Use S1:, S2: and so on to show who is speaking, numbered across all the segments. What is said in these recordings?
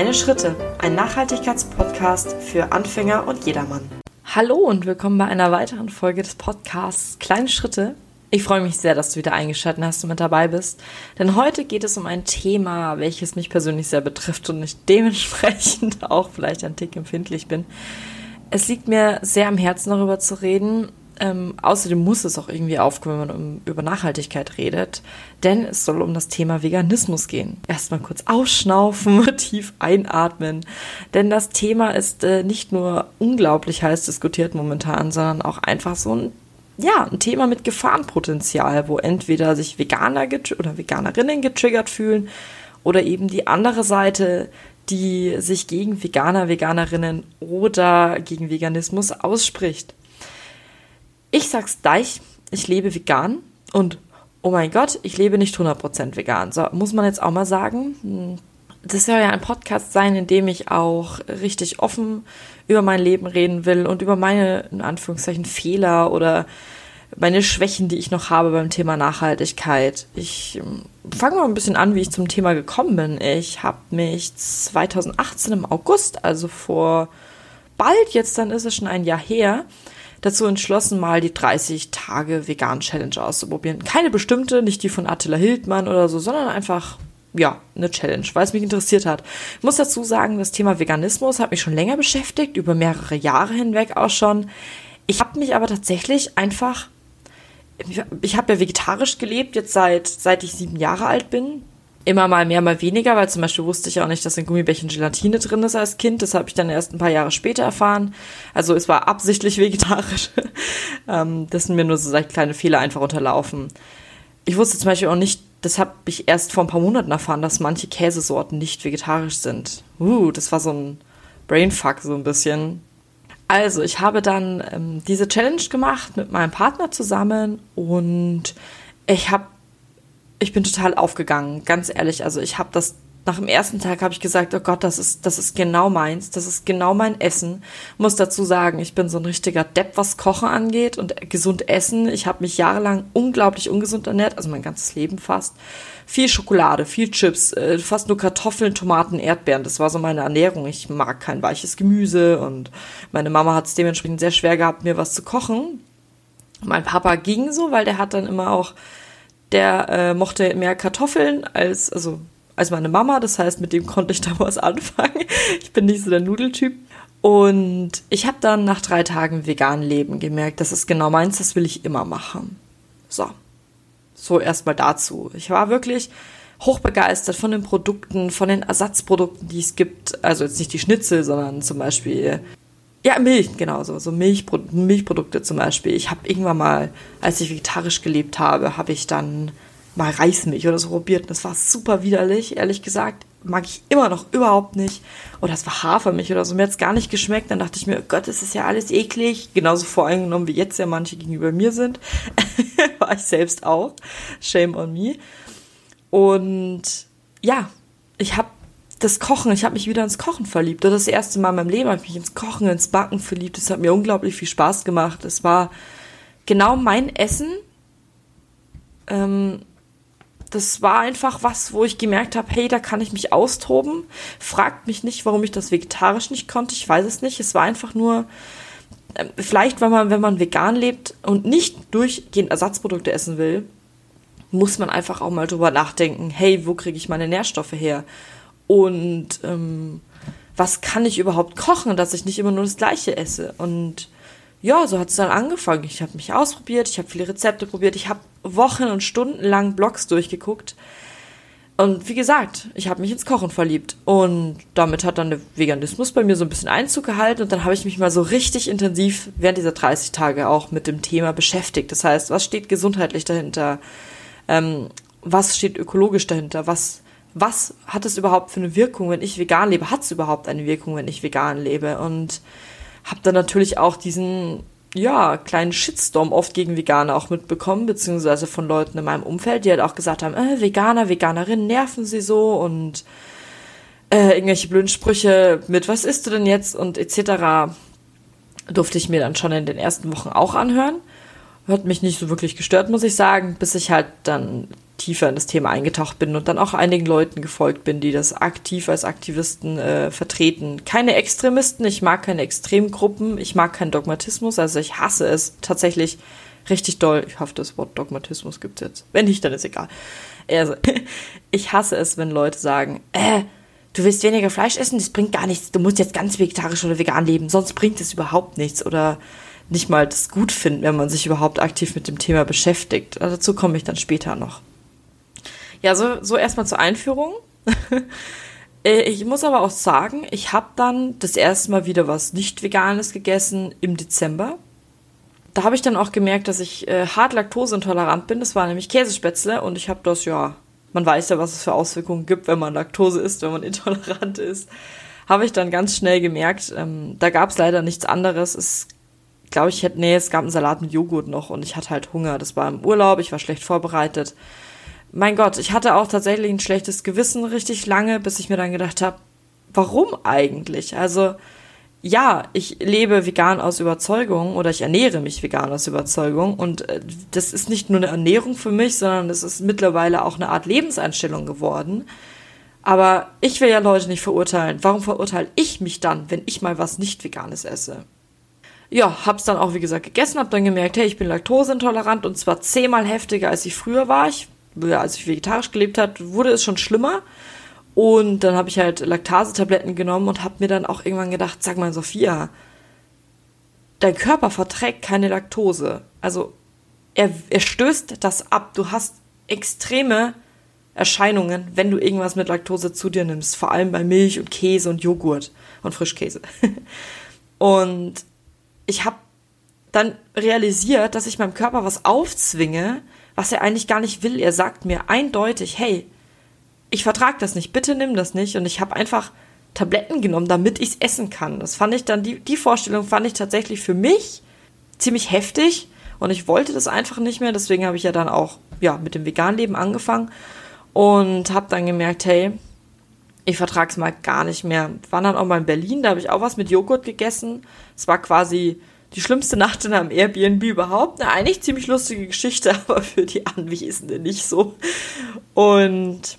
S1: Kleine Schritte, ein Nachhaltigkeitspodcast für Anfänger und jedermann. Hallo und willkommen bei einer weiteren Folge des Podcasts Kleine Schritte. Ich freue mich sehr, dass du wieder eingeschaltet hast und mit dabei bist, denn heute geht es um ein Thema, welches mich persönlich sehr betrifft und ich dementsprechend auch vielleicht ein Tick empfindlich bin. Es liegt mir sehr am Herzen, darüber zu reden ähm, außerdem muss es auch irgendwie aufkommen, wenn man um, über Nachhaltigkeit redet, denn es soll um das Thema Veganismus gehen. Erstmal kurz ausschnaufen, tief einatmen, denn das Thema ist äh, nicht nur unglaublich heiß diskutiert momentan, sondern auch einfach so ein ja, ein Thema mit Gefahrenpotenzial, wo entweder sich Veganer oder Veganerinnen getriggert fühlen oder eben die andere Seite, die sich gegen Veganer, Veganerinnen oder gegen Veganismus ausspricht. Ich sag's gleich, ich lebe vegan und oh mein Gott, ich lebe nicht 100% vegan. So, muss man jetzt auch mal sagen. Hm, das soll ja ein Podcast sein, in dem ich auch richtig offen über mein Leben reden will und über meine, in Anführungszeichen, Fehler oder meine Schwächen, die ich noch habe beim Thema Nachhaltigkeit. Ich hm, fange mal ein bisschen an, wie ich zum Thema gekommen bin. Ich habe mich 2018 im August, also vor bald jetzt, dann ist es schon ein Jahr her, dazu entschlossen, mal die 30 Tage Vegan Challenge auszuprobieren. Keine bestimmte, nicht die von Attila Hildmann oder so, sondern einfach ja, eine Challenge, weil es mich interessiert hat. Ich muss dazu sagen, das Thema Veganismus hat mich schon länger beschäftigt, über mehrere Jahre hinweg auch schon. Ich habe mich aber tatsächlich einfach, ich habe ja vegetarisch gelebt, jetzt seit, seit ich sieben Jahre alt bin immer mal mehr, mal weniger, weil zum Beispiel wusste ich auch nicht, dass in Gummibärchen Gelatine drin ist als Kind. Das habe ich dann erst ein paar Jahre später erfahren. Also es war absichtlich vegetarisch. ähm, das sind mir nur so kleine Fehler einfach unterlaufen. Ich wusste zum Beispiel auch nicht, das habe ich erst vor ein paar Monaten erfahren, dass manche Käsesorten nicht vegetarisch sind. Uh, das war so ein Brainfuck so ein bisschen. Also, ich habe dann ähm, diese Challenge gemacht mit meinem Partner zusammen und ich habe ich bin total aufgegangen, ganz ehrlich. Also ich habe das nach dem ersten Tag habe ich gesagt, oh Gott, das ist das ist genau meins, das ist genau mein Essen. Muss dazu sagen, ich bin so ein richtiger Depp, was Kochen angeht und gesund essen. Ich habe mich jahrelang unglaublich ungesund ernährt, also mein ganzes Leben fast. Viel Schokolade, viel Chips, äh, fast nur Kartoffeln, Tomaten, Erdbeeren. Das war so meine Ernährung. Ich mag kein weiches Gemüse und meine Mama hat es dementsprechend sehr schwer gehabt, mir was zu kochen. Mein Papa ging so, weil der hat dann immer auch der äh, mochte mehr Kartoffeln als, also, als meine Mama. Das heißt, mit dem konnte ich da was anfangen. Ich bin nicht so der Nudeltyp. Und ich habe dann nach drei Tagen vegan Leben gemerkt, das ist genau meins, das will ich immer machen. So. So erstmal dazu. Ich war wirklich hochbegeistert von den Produkten, von den Ersatzprodukten, die es gibt. Also jetzt nicht die Schnitzel, sondern zum Beispiel ja, Milch, genau so. So Milchpro Milchprodukte zum Beispiel. Ich habe irgendwann mal, als ich vegetarisch gelebt habe, habe ich dann mal Reismilch oder so probiert. Das war super widerlich, ehrlich gesagt. Mag ich immer noch überhaupt nicht. Oder es war Hafermilch oder so. Mir hat es gar nicht geschmeckt. Dann dachte ich mir, oh Gott, das ist ja alles eklig. Genauso voreingenommen, wie jetzt ja manche gegenüber mir sind. war ich selbst auch. Shame on me. Und ja, ich habe das Kochen, ich habe mich wieder ins Kochen verliebt. Das, das erste Mal in meinem Leben habe ich mich ins Kochen, ins Backen verliebt. Es hat mir unglaublich viel Spaß gemacht. Es war genau mein Essen. Ähm, das war einfach was, wo ich gemerkt habe, hey, da kann ich mich austoben. Fragt mich nicht, warum ich das vegetarisch nicht konnte. Ich weiß es nicht. Es war einfach nur, äh, vielleicht, wenn man, wenn man vegan lebt und nicht durchgehend Ersatzprodukte essen will, muss man einfach auch mal drüber nachdenken, hey, wo kriege ich meine Nährstoffe her? Und ähm, was kann ich überhaupt kochen, dass ich nicht immer nur das Gleiche esse? Und ja, so hat es dann angefangen. Ich habe mich ausprobiert, ich habe viele Rezepte probiert, ich habe Wochen und Stunden lang Blogs durchgeguckt. Und wie gesagt, ich habe mich ins Kochen verliebt. Und damit hat dann der Veganismus bei mir so ein bisschen Einzug gehalten. Und dann habe ich mich mal so richtig intensiv während dieser 30 Tage auch mit dem Thema beschäftigt. Das heißt, was steht gesundheitlich dahinter? Ähm, was steht ökologisch dahinter? Was was hat es überhaupt für eine Wirkung, wenn ich vegan lebe? Hat es überhaupt eine Wirkung, wenn ich vegan lebe? Und habe dann natürlich auch diesen ja, kleinen Shitstorm oft gegen Veganer auch mitbekommen, beziehungsweise von Leuten in meinem Umfeld, die halt auch gesagt haben, äh, Veganer, Veganerinnen nerven sie so und äh, irgendwelche blöden Sprüche mit, was isst du denn jetzt und etc. durfte ich mir dann schon in den ersten Wochen auch anhören. Hat mich nicht so wirklich gestört, muss ich sagen, bis ich halt dann tiefer in das Thema eingetaucht bin und dann auch einigen Leuten gefolgt bin, die das aktiv als Aktivisten äh, vertreten. Keine Extremisten, ich mag keine Extremgruppen, ich mag keinen Dogmatismus, also ich hasse es tatsächlich richtig doll. Ich hoffe, das Wort Dogmatismus gibt es jetzt. Wenn nicht, dann ist egal. Also, ich hasse es, wenn Leute sagen, äh, du willst weniger Fleisch essen, das bringt gar nichts. Du musst jetzt ganz vegetarisch oder vegan leben, sonst bringt es überhaupt nichts. Oder nicht mal das gut finden, wenn man sich überhaupt aktiv mit dem Thema beschäftigt. Also dazu komme ich dann später noch. Ja, so, so erstmal zur Einführung. Äh, ich muss aber auch sagen, ich habe dann das erste Mal wieder was nicht veganes gegessen im Dezember. Da habe ich dann auch gemerkt, dass ich äh, hart laktoseintolerant bin. Das war nämlich Käsespätzle und ich habe das ja, man weiß ja, was es für Auswirkungen gibt, wenn man Laktose isst, wenn man intolerant ist. Habe ich dann ganz schnell gemerkt. Ähm, da gab es leider nichts anderes. Es glaube ich, hätte, nee, es gab einen Salat mit Joghurt noch und ich hatte halt Hunger. Das war im Urlaub, ich war schlecht vorbereitet. Mein Gott, ich hatte auch tatsächlich ein schlechtes Gewissen richtig lange, bis ich mir dann gedacht habe, warum eigentlich? Also, ja, ich lebe vegan aus Überzeugung oder ich ernähre mich vegan aus Überzeugung und äh, das ist nicht nur eine Ernährung für mich, sondern es ist mittlerweile auch eine Art Lebenseinstellung geworden. Aber ich will ja Leute nicht verurteilen. Warum verurteile ich mich dann, wenn ich mal was nicht veganes esse? ja, hab's dann auch, wie gesagt, gegessen, hab dann gemerkt, hey, ich bin laktoseintolerant und zwar zehnmal heftiger, als ich früher war. Ich, als ich vegetarisch gelebt hat, wurde es schon schlimmer. Und dann habe ich halt Laktasetabletten genommen und habe mir dann auch irgendwann gedacht, sag mal, Sophia, dein Körper verträgt keine Laktose. Also er, er stößt das ab. Du hast extreme Erscheinungen, wenn du irgendwas mit Laktose zu dir nimmst. Vor allem bei Milch und Käse und Joghurt und Frischkäse. und ich habe dann realisiert, dass ich meinem Körper was aufzwinge, was er eigentlich gar nicht will. Er sagt mir eindeutig, hey, ich vertrage das nicht, bitte nimm das nicht. Und ich habe einfach Tabletten genommen, damit ich es essen kann. Das fand ich dann, die, die Vorstellung fand ich tatsächlich für mich ziemlich heftig. Und ich wollte das einfach nicht mehr. Deswegen habe ich ja dann auch ja, mit dem Veganleben angefangen und habe dann gemerkt, hey, ich vertrage es mal gar nicht mehr. War dann auch mal in Berlin, da habe ich auch was mit Joghurt gegessen. Es war quasi die schlimmste Nacht in einem Airbnb überhaupt. Eine eigentlich ziemlich lustige Geschichte, aber für die Anwesenden nicht so. Und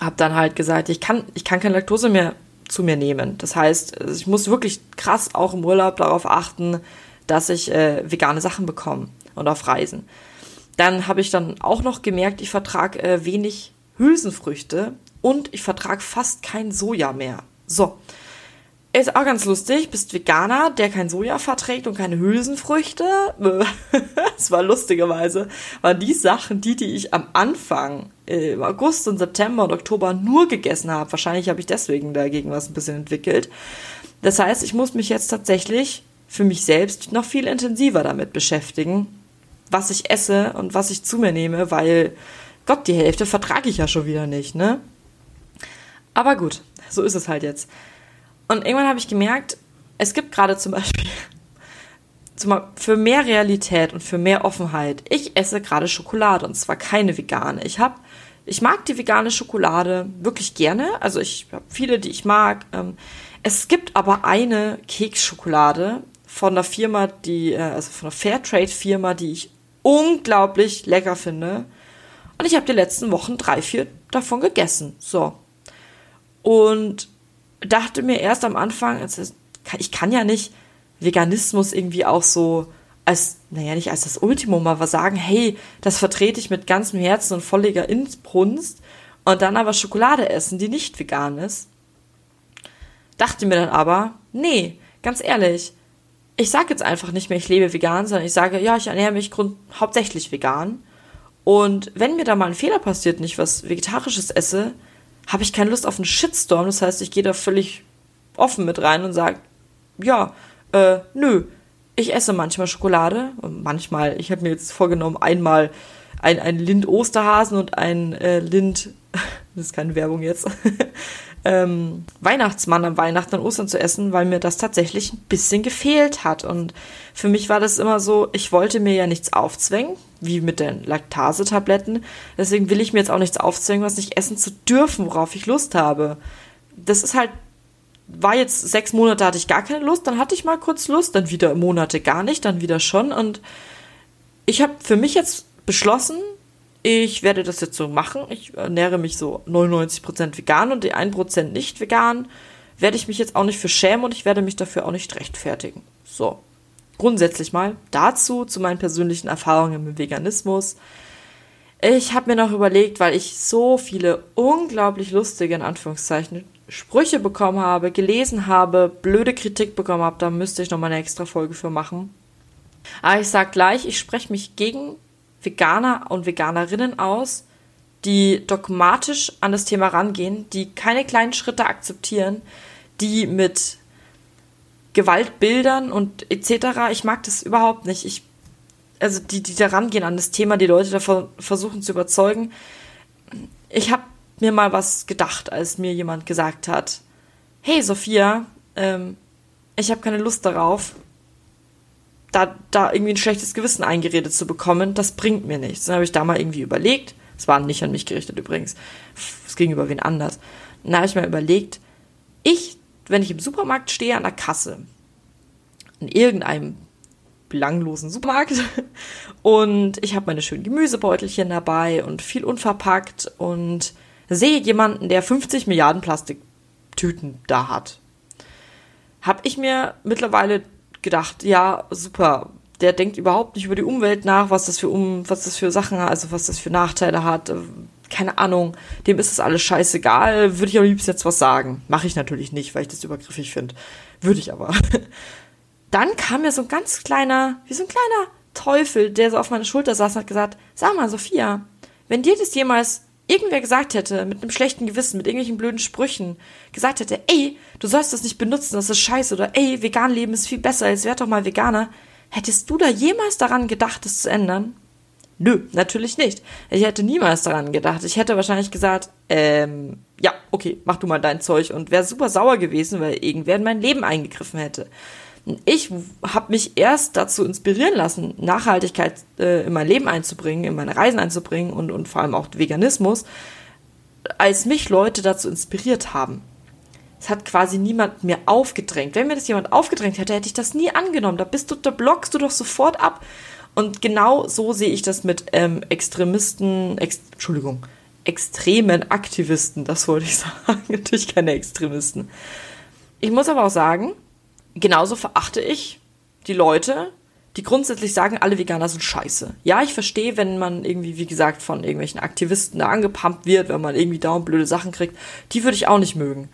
S1: habe dann halt gesagt, ich kann, ich kann keine Laktose mehr zu mir nehmen. Das heißt, ich muss wirklich krass auch im Urlaub darauf achten, dass ich äh, vegane Sachen bekomme und auf Reisen. Dann habe ich dann auch noch gemerkt, ich vertrage äh, wenig Hülsenfrüchte und ich vertrage fast kein Soja mehr. So. Ist auch ganz lustig, bist Veganer, der kein Soja verträgt und keine Hülsenfrüchte. das war lustigerweise, waren die Sachen, die, die ich am Anfang äh, im August und September und Oktober nur gegessen habe. Wahrscheinlich habe ich deswegen dagegen was ein bisschen entwickelt. Das heißt, ich muss mich jetzt tatsächlich für mich selbst noch viel intensiver damit beschäftigen, was ich esse und was ich zu mir nehme, weil Gott, die Hälfte vertrage ich ja schon wieder nicht, ne? Aber gut, so ist es halt jetzt. Und irgendwann habe ich gemerkt, es gibt gerade zum Beispiel für mehr Realität und für mehr Offenheit. Ich esse gerade Schokolade und zwar keine vegane. Ich habe, ich mag die vegane Schokolade wirklich gerne. Also ich habe viele, die ich mag. Ähm, es gibt aber eine Keksschokolade von der Firma, die, äh, also von der Fairtrade-Firma, die ich unglaublich lecker finde. Und ich habe die letzten Wochen drei, vier davon gegessen. So. Und dachte mir erst am Anfang, ich kann ja nicht Veganismus irgendwie auch so als, naja, nicht als das Ultimum, aber sagen, hey, das vertrete ich mit ganzem Herzen und volliger Inbrunst und dann aber Schokolade essen, die nicht vegan ist. Dachte mir dann aber, nee, ganz ehrlich, ich sage jetzt einfach nicht mehr, ich lebe vegan, sondern ich sage, ja, ich ernähre mich grund hauptsächlich vegan. Und wenn mir da mal ein Fehler passiert, nicht was Vegetarisches esse, habe ich keine Lust auf einen Shitstorm. Das heißt, ich gehe da völlig offen mit rein und sage, ja, äh, nö, ich esse manchmal Schokolade. Manchmal, ich habe mir jetzt vorgenommen, einmal ein, ein Lind-Osterhasen und ein äh, Lind, das ist keine Werbung jetzt, ähm, Weihnachtsmann am Weihnachten und Ostern zu essen, weil mir das tatsächlich ein bisschen gefehlt hat. Und für mich war das immer so, ich wollte mir ja nichts aufzwängen, wie mit den Laktasetabletten. Deswegen will ich mir jetzt auch nichts aufzwängen, was nicht essen zu dürfen, worauf ich Lust habe. Das ist halt, war jetzt sechs Monate hatte ich gar keine Lust, dann hatte ich mal kurz Lust, dann wieder Monate gar nicht, dann wieder schon. Und ich habe für mich jetzt beschlossen, ich werde das jetzt so machen. Ich ernähre mich so 99% vegan und die 1% nicht vegan. Werde ich mich jetzt auch nicht für schämen und ich werde mich dafür auch nicht rechtfertigen. So. Grundsätzlich mal dazu, zu meinen persönlichen Erfahrungen im Veganismus. Ich habe mir noch überlegt, weil ich so viele unglaublich lustige, in Anführungszeichen, Sprüche bekommen habe, gelesen habe, blöde Kritik bekommen habe, da müsste ich noch mal eine extra Folge für machen. Aber ich sag gleich, ich spreche mich gegen Veganer und Veganerinnen aus, die dogmatisch an das Thema rangehen, die keine kleinen Schritte akzeptieren, die mit Gewaltbildern und etc. Ich mag das überhaupt nicht. Ich, also die, die da rangehen an das Thema, die Leute davon versuchen zu überzeugen. Ich habe mir mal was gedacht, als mir jemand gesagt hat, hey Sophia, ähm, ich habe keine Lust darauf, da, da irgendwie ein schlechtes Gewissen eingeredet zu bekommen, das bringt mir nichts. Dann habe ich da mal irgendwie überlegt, es war nicht an mich gerichtet übrigens, es ging über wen anders. Dann habe ich mir überlegt, ich, wenn ich im Supermarkt stehe an der Kasse, in irgendeinem belanglosen Supermarkt und ich habe meine schönen Gemüsebeutelchen dabei und viel unverpackt und sehe jemanden, der 50 Milliarden Plastiktüten da hat, habe ich mir mittlerweile gedacht, ja, super, der denkt überhaupt nicht über die Umwelt nach, was das für um, was das für Sachen, also was das für Nachteile hat. Keine Ahnung, dem ist es alles scheißegal. Würde ich am liebsten jetzt was sagen. Mache ich natürlich nicht, weil ich das übergriffig finde. Würde ich aber. Dann kam mir so ein ganz kleiner, wie so ein kleiner Teufel, der so auf meiner Schulter saß und hat gesagt, sag mal, Sophia, wenn dir das jemals irgendwer gesagt hätte, mit einem schlechten Gewissen, mit irgendwelchen blöden Sprüchen, gesagt hätte, ey, du sollst das nicht benutzen, das ist scheiße, oder ey, vegan leben ist viel besser, jetzt werd doch mal Veganer, hättest du da jemals daran gedacht, das zu ändern? Nö, natürlich nicht. Ich hätte niemals daran gedacht. Ich hätte wahrscheinlich gesagt, ähm, ja, okay, mach du mal dein Zeug und wäre super sauer gewesen, weil irgendwer in mein Leben eingegriffen hätte. Ich habe mich erst dazu inspirieren lassen, Nachhaltigkeit äh, in mein Leben einzubringen, in meine Reisen einzubringen und, und vor allem auch Veganismus, als mich Leute dazu inspiriert haben. Es hat quasi niemand mir aufgedrängt. Wenn mir das jemand aufgedrängt hätte, hätte ich das nie angenommen. Da bist du, da blockst du doch sofort ab. Und genau so sehe ich das mit ähm, Extremisten, ex, Entschuldigung, extremen Aktivisten, das wollte ich sagen. Natürlich keine Extremisten. Ich muss aber auch sagen, genauso verachte ich die Leute, die grundsätzlich sagen, alle Veganer sind scheiße. Ja, ich verstehe, wenn man irgendwie, wie gesagt, von irgendwelchen Aktivisten da angepumpt wird, wenn man irgendwie dauernd blöde Sachen kriegt. Die würde ich auch nicht mögen.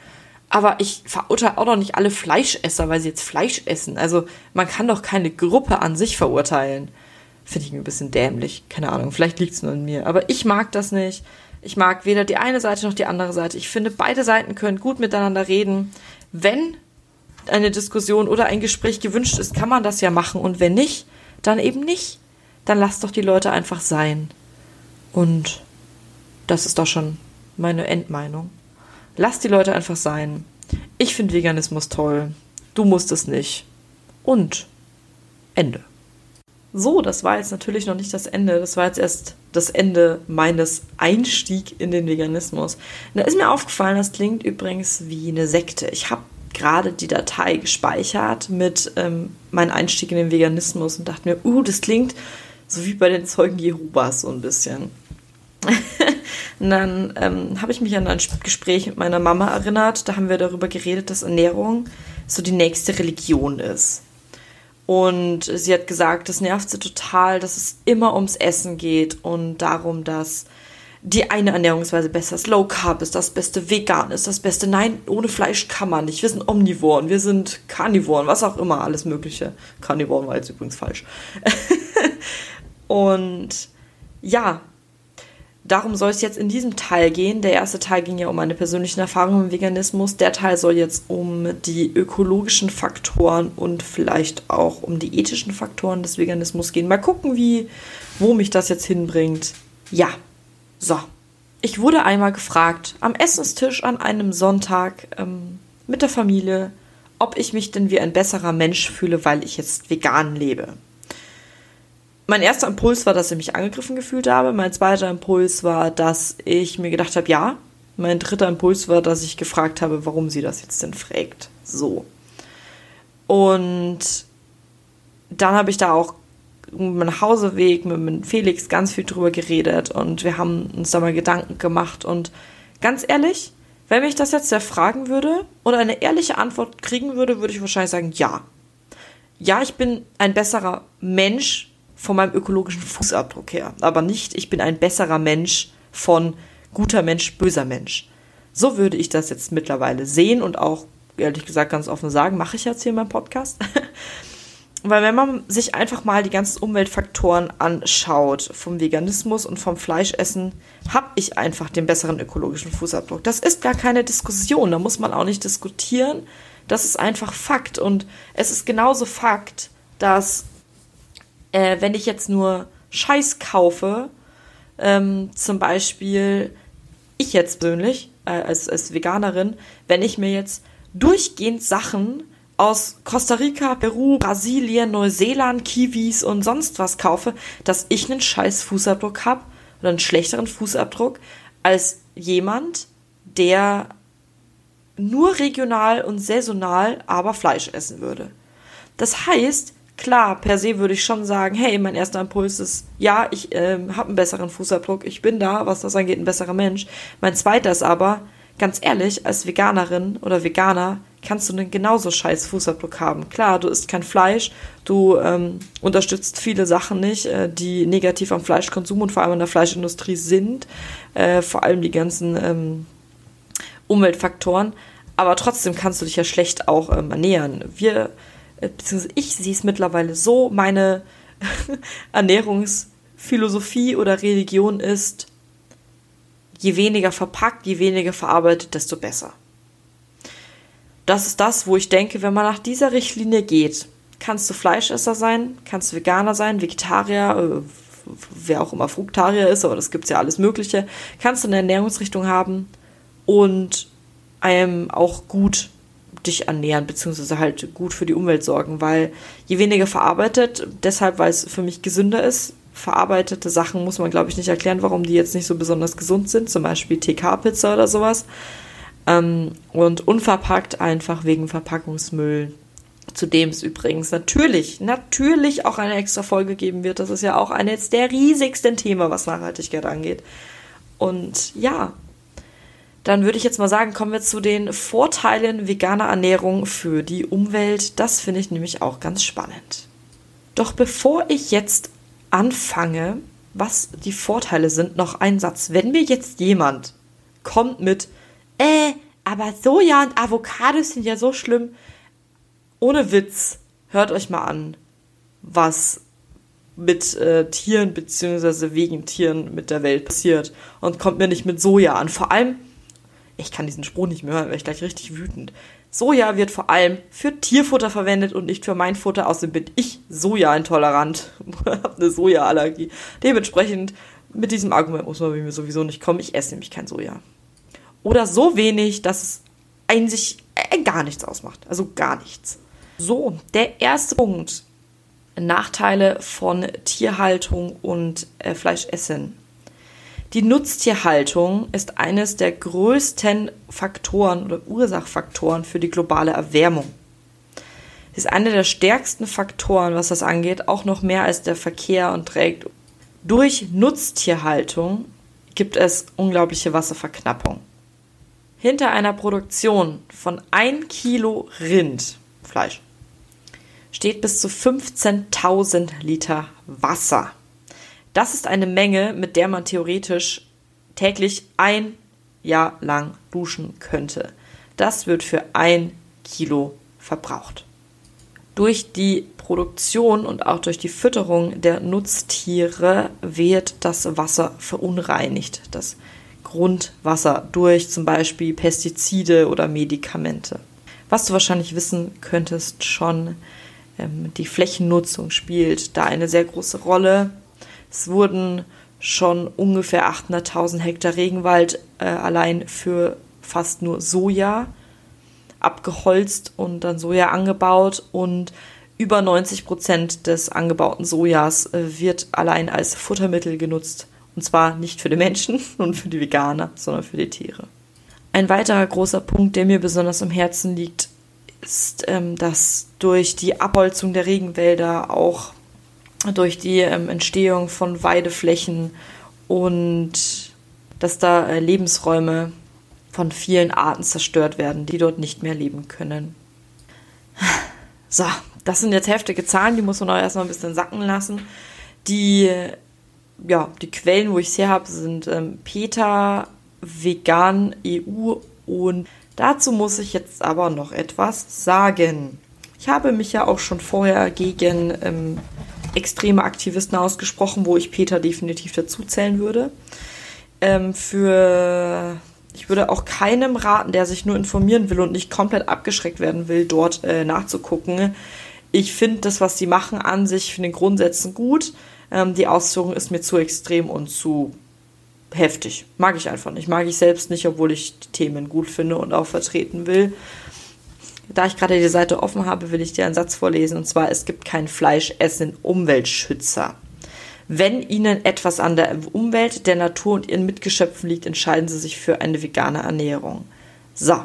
S1: Aber ich verurteile auch noch nicht alle Fleischesser, weil sie jetzt Fleisch essen. Also man kann doch keine Gruppe an sich verurteilen. Finde ich ein bisschen dämlich. Keine Ahnung, vielleicht liegt es nur in mir. Aber ich mag das nicht. Ich mag weder die eine Seite noch die andere Seite. Ich finde, beide Seiten können gut miteinander reden. Wenn eine Diskussion oder ein Gespräch gewünscht ist, kann man das ja machen. Und wenn nicht, dann eben nicht. Dann lasst doch die Leute einfach sein. Und das ist doch schon meine Endmeinung. Lasst die Leute einfach sein. Ich finde Veganismus toll. Du musst es nicht. Und Ende. So, das war jetzt natürlich noch nicht das Ende. Das war jetzt erst das Ende meines Einstieg in den Veganismus. Da ist mir aufgefallen, das klingt übrigens wie eine Sekte. Ich habe gerade die Datei gespeichert mit ähm, meinem Einstieg in den Veganismus und dachte mir, uh, das klingt so wie bei den Zeugen Jehovas so ein bisschen. und dann ähm, habe ich mich an ein Gespräch mit meiner Mama erinnert. Da haben wir darüber geredet, dass Ernährung so die nächste Religion ist. Und sie hat gesagt, das nervt sie total, dass es immer ums Essen geht und darum, dass die eine Ernährungsweise besser ist. Low Carb ist das Beste, vegan ist das Beste. Nein, ohne Fleisch kann man nicht. Wir sind Omnivoren, wir sind Karnivoren, was auch immer, alles Mögliche. Karnivoren war jetzt übrigens falsch. und ja, darum soll es jetzt in diesem Teil gehen. Der erste Teil ging ja um meine persönlichen Erfahrungen im Veganismus. Der Teil soll jetzt um die ökologischen Faktoren und vielleicht auch um die ethischen Faktoren des Veganismus gehen. Mal gucken, wie, wo mich das jetzt hinbringt. Ja, so, ich wurde einmal gefragt, am Essenstisch an einem Sonntag ähm, mit der Familie, ob ich mich denn wie ein besserer Mensch fühle, weil ich jetzt vegan lebe. Mein erster Impuls war, dass ich mich angegriffen gefühlt habe. Mein zweiter Impuls war, dass ich mir gedacht habe, ja. Mein dritter Impuls war, dass ich gefragt habe, warum sie das jetzt denn fragt. So. Und dann habe ich da auch meinem Hauseweg mit, mit Felix ganz viel drüber geredet und wir haben uns da mal Gedanken gemacht. Und ganz ehrlich, wenn mich das jetzt der fragen würde oder eine ehrliche Antwort kriegen würde, würde ich wahrscheinlich sagen, ja. Ja, ich bin ein besserer Mensch von meinem ökologischen Fußabdruck her, aber nicht, ich bin ein besserer Mensch von guter Mensch, böser Mensch. So würde ich das jetzt mittlerweile sehen und auch ehrlich gesagt ganz offen sagen, mache ich jetzt hier in meinem Podcast. Weil wenn man sich einfach mal die ganzen Umweltfaktoren anschaut, vom Veganismus und vom Fleischessen, habe ich einfach den besseren ökologischen Fußabdruck. Das ist gar keine Diskussion, da muss man auch nicht diskutieren. Das ist einfach Fakt. Und es ist genauso Fakt, dass äh, wenn ich jetzt nur Scheiß kaufe, ähm, zum Beispiel ich jetzt persönlich äh, als, als Veganerin, wenn ich mir jetzt durchgehend Sachen aus Costa Rica, Peru, Brasilien, Neuseeland, Kiwis und sonst was kaufe, dass ich einen scheiß Fußabdruck habe oder einen schlechteren Fußabdruck als jemand, der nur regional und saisonal aber Fleisch essen würde. Das heißt, klar, per se würde ich schon sagen, hey, mein erster Impuls ist, ja, ich äh, habe einen besseren Fußabdruck, ich bin da, was das angeht, ein besserer Mensch. Mein zweiter ist aber, ganz ehrlich, als Veganerin oder Veganer kannst du einen genauso scheiß Fußabdruck haben. Klar, du isst kein Fleisch, du ähm, unterstützt viele Sachen nicht, äh, die negativ am Fleischkonsum und vor allem an der Fleischindustrie sind, äh, vor allem die ganzen ähm, Umweltfaktoren, aber trotzdem kannst du dich ja schlecht auch ähm, ernähren. Wir, äh, beziehungsweise ich sehe es mittlerweile so, meine Ernährungsphilosophie oder Religion ist, je weniger verpackt, je weniger verarbeitet, desto besser. Das ist das, wo ich denke, wenn man nach dieser Richtlinie geht, kannst du Fleischesser sein, kannst du Veganer sein, Vegetarier, äh, wer auch immer Fruktarier ist, aber das gibt es ja alles Mögliche, kannst du eine Ernährungsrichtung haben und einem auch gut dich ernähren, beziehungsweise halt gut für die Umwelt sorgen, weil je weniger verarbeitet, deshalb, weil es für mich gesünder ist, verarbeitete Sachen muss man, glaube ich, nicht erklären, warum die jetzt nicht so besonders gesund sind, zum Beispiel TK-Pizza oder sowas. Ähm, und unverpackt einfach wegen Verpackungsmüll. Zu dem es übrigens natürlich, natürlich auch eine extra Folge geben wird. Das ist ja auch eines der riesigsten Themen, was Nachhaltigkeit angeht. Und ja, dann würde ich jetzt mal sagen, kommen wir zu den Vorteilen veganer Ernährung für die Umwelt. Das finde ich nämlich auch ganz spannend. Doch bevor ich jetzt anfange, was die Vorteile sind, noch ein Satz. Wenn mir jetzt jemand kommt mit, äh, aber Soja und Avocados sind ja so schlimm, ohne Witz, hört euch mal an, was mit äh, Tieren bzw. wegen Tieren mit der Welt passiert und kommt mir nicht mit Soja an. Vor allem, ich kann diesen Spruch nicht mehr hören, weil ich gleich richtig wütend. Soja wird vor allem für Tierfutter verwendet und nicht für mein Futter. Außerdem bin ich Soja-intolerant, habe eine Soja-Allergie. Dementsprechend mit diesem Argument muss man mir sowieso nicht kommen. Ich esse nämlich kein Soja. Oder so wenig, dass es eigentlich äh, gar nichts ausmacht. Also gar nichts. So, der erste Punkt. Nachteile von Tierhaltung und äh, Fleischessen. Die Nutztierhaltung ist eines der größten Faktoren oder Ursachfaktoren für die globale Erwärmung. Sie ist einer der stärksten Faktoren, was das angeht, auch noch mehr als der Verkehr und trägt. Durch Nutztierhaltung gibt es unglaubliche Wasserverknappung. Hinter einer Produktion von 1 Kilo Rindfleisch steht bis zu 15.000 Liter Wasser. Das ist eine Menge, mit der man theoretisch täglich ein Jahr lang duschen könnte. Das wird für ein Kilo verbraucht. Durch die Produktion und auch durch die Fütterung der Nutztiere wird das Wasser verunreinigt, das Grundwasser durch zum Beispiel Pestizide oder Medikamente. Was du wahrscheinlich wissen könntest schon, ähm, die Flächennutzung spielt da eine sehr große Rolle. Es wurden schon ungefähr 800.000 Hektar Regenwald äh, allein für fast nur Soja abgeholzt und dann Soja angebaut und über 90 Prozent des angebauten Sojas äh, wird allein als Futtermittel genutzt. Und zwar nicht für die Menschen und für die Veganer, sondern für die Tiere. Ein weiterer großer Punkt, der mir besonders am Herzen liegt, ist, ähm, dass durch die Abholzung der Regenwälder auch durch die ähm, Entstehung von Weideflächen und dass da äh, Lebensräume von vielen Arten zerstört werden, die dort nicht mehr leben können. So, das sind jetzt heftige Zahlen, die muss man auch erstmal ein bisschen sacken lassen. Die, ja, die Quellen, wo ich es her habe, sind ähm, PETA, Vegan EU und dazu muss ich jetzt aber noch etwas sagen. Ich habe mich ja auch schon vorher gegen ähm, extreme Aktivisten ausgesprochen, wo ich Peter definitiv dazu zählen würde. Ähm, für ich würde auch keinem raten, der sich nur informieren will und nicht komplett abgeschreckt werden will, dort äh, nachzugucken. Ich finde das, was sie machen, an sich von den Grundsätzen gut. Ähm, die Ausführung ist mir zu extrem und zu heftig. Mag ich einfach nicht. Mag ich selbst nicht, obwohl ich die Themen gut finde und auch vertreten will. Da ich gerade die Seite offen habe, will ich dir einen Satz vorlesen. Und zwar, es gibt kein Fleisch, es sind Umweltschützer. Wenn Ihnen etwas an der Umwelt, der Natur und Ihren Mitgeschöpfen liegt, entscheiden Sie sich für eine vegane Ernährung. So.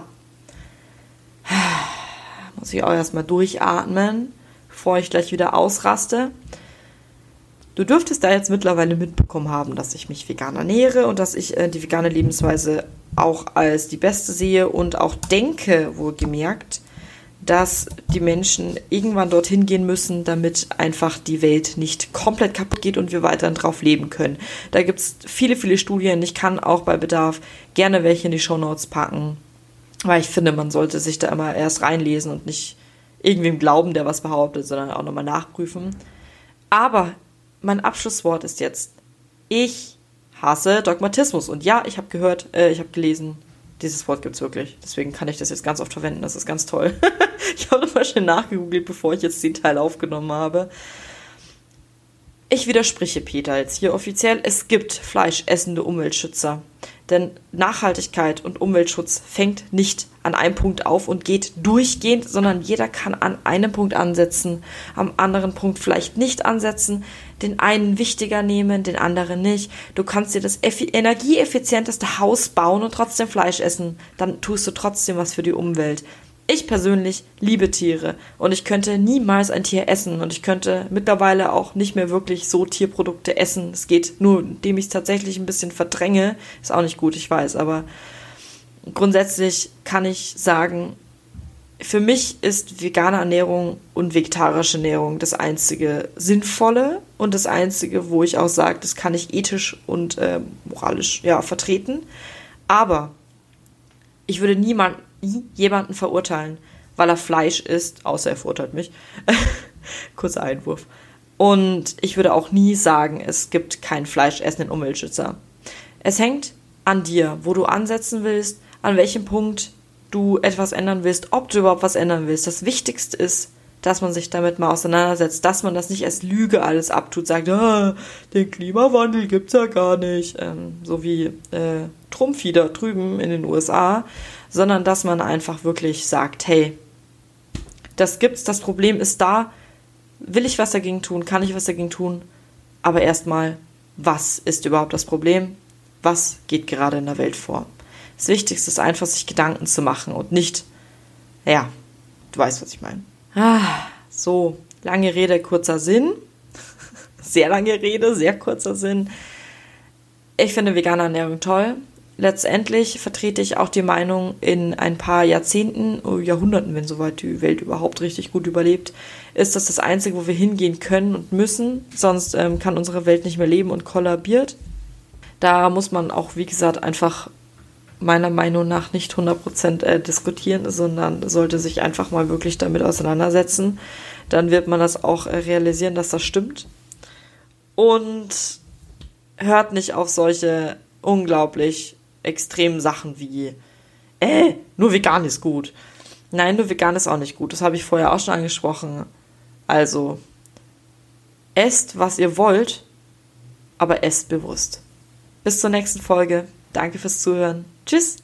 S1: Muss ich auch erstmal durchatmen, bevor ich gleich wieder ausraste. Du dürftest da jetzt mittlerweile mitbekommen haben, dass ich mich vegan ernähre und dass ich äh, die vegane Lebensweise auch als die beste sehe und auch denke, wohlgemerkt, dass die Menschen irgendwann dorthin gehen müssen, damit einfach die Welt nicht komplett kaputt geht und wir weiterhin drauf leben können. Da gibt es viele, viele Studien. Ich kann auch bei Bedarf gerne welche in die Shownotes packen, weil ich finde, man sollte sich da immer erst reinlesen und nicht irgendwem glauben, der was behauptet, sondern auch nochmal nachprüfen. Aber mein Abschlusswort ist jetzt, ich hasse Dogmatismus. Und ja, ich habe gehört, äh, ich habe gelesen, dieses Wort gibt es wirklich. Deswegen kann ich das jetzt ganz oft verwenden. Das ist ganz toll. ich habe nochmal schnell nachgegoogelt, bevor ich jetzt den Teil aufgenommen habe. Ich widerspreche Peter jetzt hier offiziell. Es gibt fleischessende Umweltschützer. Denn Nachhaltigkeit und Umweltschutz fängt nicht an einem Punkt auf und geht durchgehend, sondern jeder kann an einem Punkt ansetzen, am anderen Punkt vielleicht nicht ansetzen, den einen wichtiger nehmen, den anderen nicht. Du kannst dir das energieeffizienteste Haus bauen und trotzdem Fleisch essen. Dann tust du trotzdem was für die Umwelt. Ich persönlich liebe Tiere und ich könnte niemals ein Tier essen und ich könnte mittlerweile auch nicht mehr wirklich so Tierprodukte essen. Es geht nur, indem ich es tatsächlich ein bisschen verdränge. Ist auch nicht gut, ich weiß, aber grundsätzlich kann ich sagen, für mich ist vegane Ernährung und vegetarische Ernährung das einzige Sinnvolle und das einzige, wo ich auch sage, das kann ich ethisch und äh, moralisch ja vertreten. Aber ich würde niemand, jemanden verurteilen, weil er Fleisch isst, außer er verurteilt mich. Kurzer Einwurf. Und ich würde auch nie sagen, es gibt kein fleischessenden Umweltschützer. Es hängt an dir, wo du ansetzen willst, an welchem Punkt du etwas ändern willst, ob du überhaupt was ändern willst. Das Wichtigste ist, dass man sich damit mal auseinandersetzt, dass man das nicht als Lüge alles abtut, sagt, ah, den Klimawandel gibt's ja gar nicht, ähm, so wie äh, Trump wieder drüben in den USA, sondern dass man einfach wirklich sagt, hey, das gibt's, das Problem ist da, will ich was dagegen tun, kann ich was dagegen tun, aber erstmal, was ist überhaupt das Problem? Was geht gerade in der Welt vor? Das Wichtigste ist einfach, sich Gedanken zu machen und nicht, ja, du weißt, was ich meine. Ah, so, lange Rede, kurzer Sinn. sehr lange Rede, sehr kurzer Sinn. Ich finde vegane Ernährung toll. Letztendlich vertrete ich auch die Meinung, in ein paar Jahrzehnten, oh, Jahrhunderten, wenn soweit die Welt überhaupt richtig gut überlebt, ist das das Einzige, wo wir hingehen können und müssen. Sonst ähm, kann unsere Welt nicht mehr leben und kollabiert. Da muss man auch, wie gesagt, einfach meiner Meinung nach nicht 100% äh, diskutieren, sondern sollte sich einfach mal wirklich damit auseinandersetzen. Dann wird man das auch äh, realisieren, dass das stimmt. Und hört nicht auf solche unglaublich extremen Sachen wie, äh, nur vegan ist gut. Nein, nur vegan ist auch nicht gut. Das habe ich vorher auch schon angesprochen. Also, esst, was ihr wollt, aber esst bewusst. Bis zur nächsten Folge. Danke fürs Zuhören. Tschüss.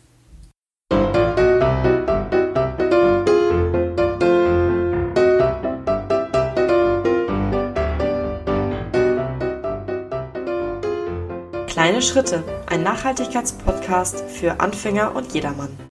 S1: Kleine Schritte, ein Nachhaltigkeitspodcast für Anfänger und jedermann.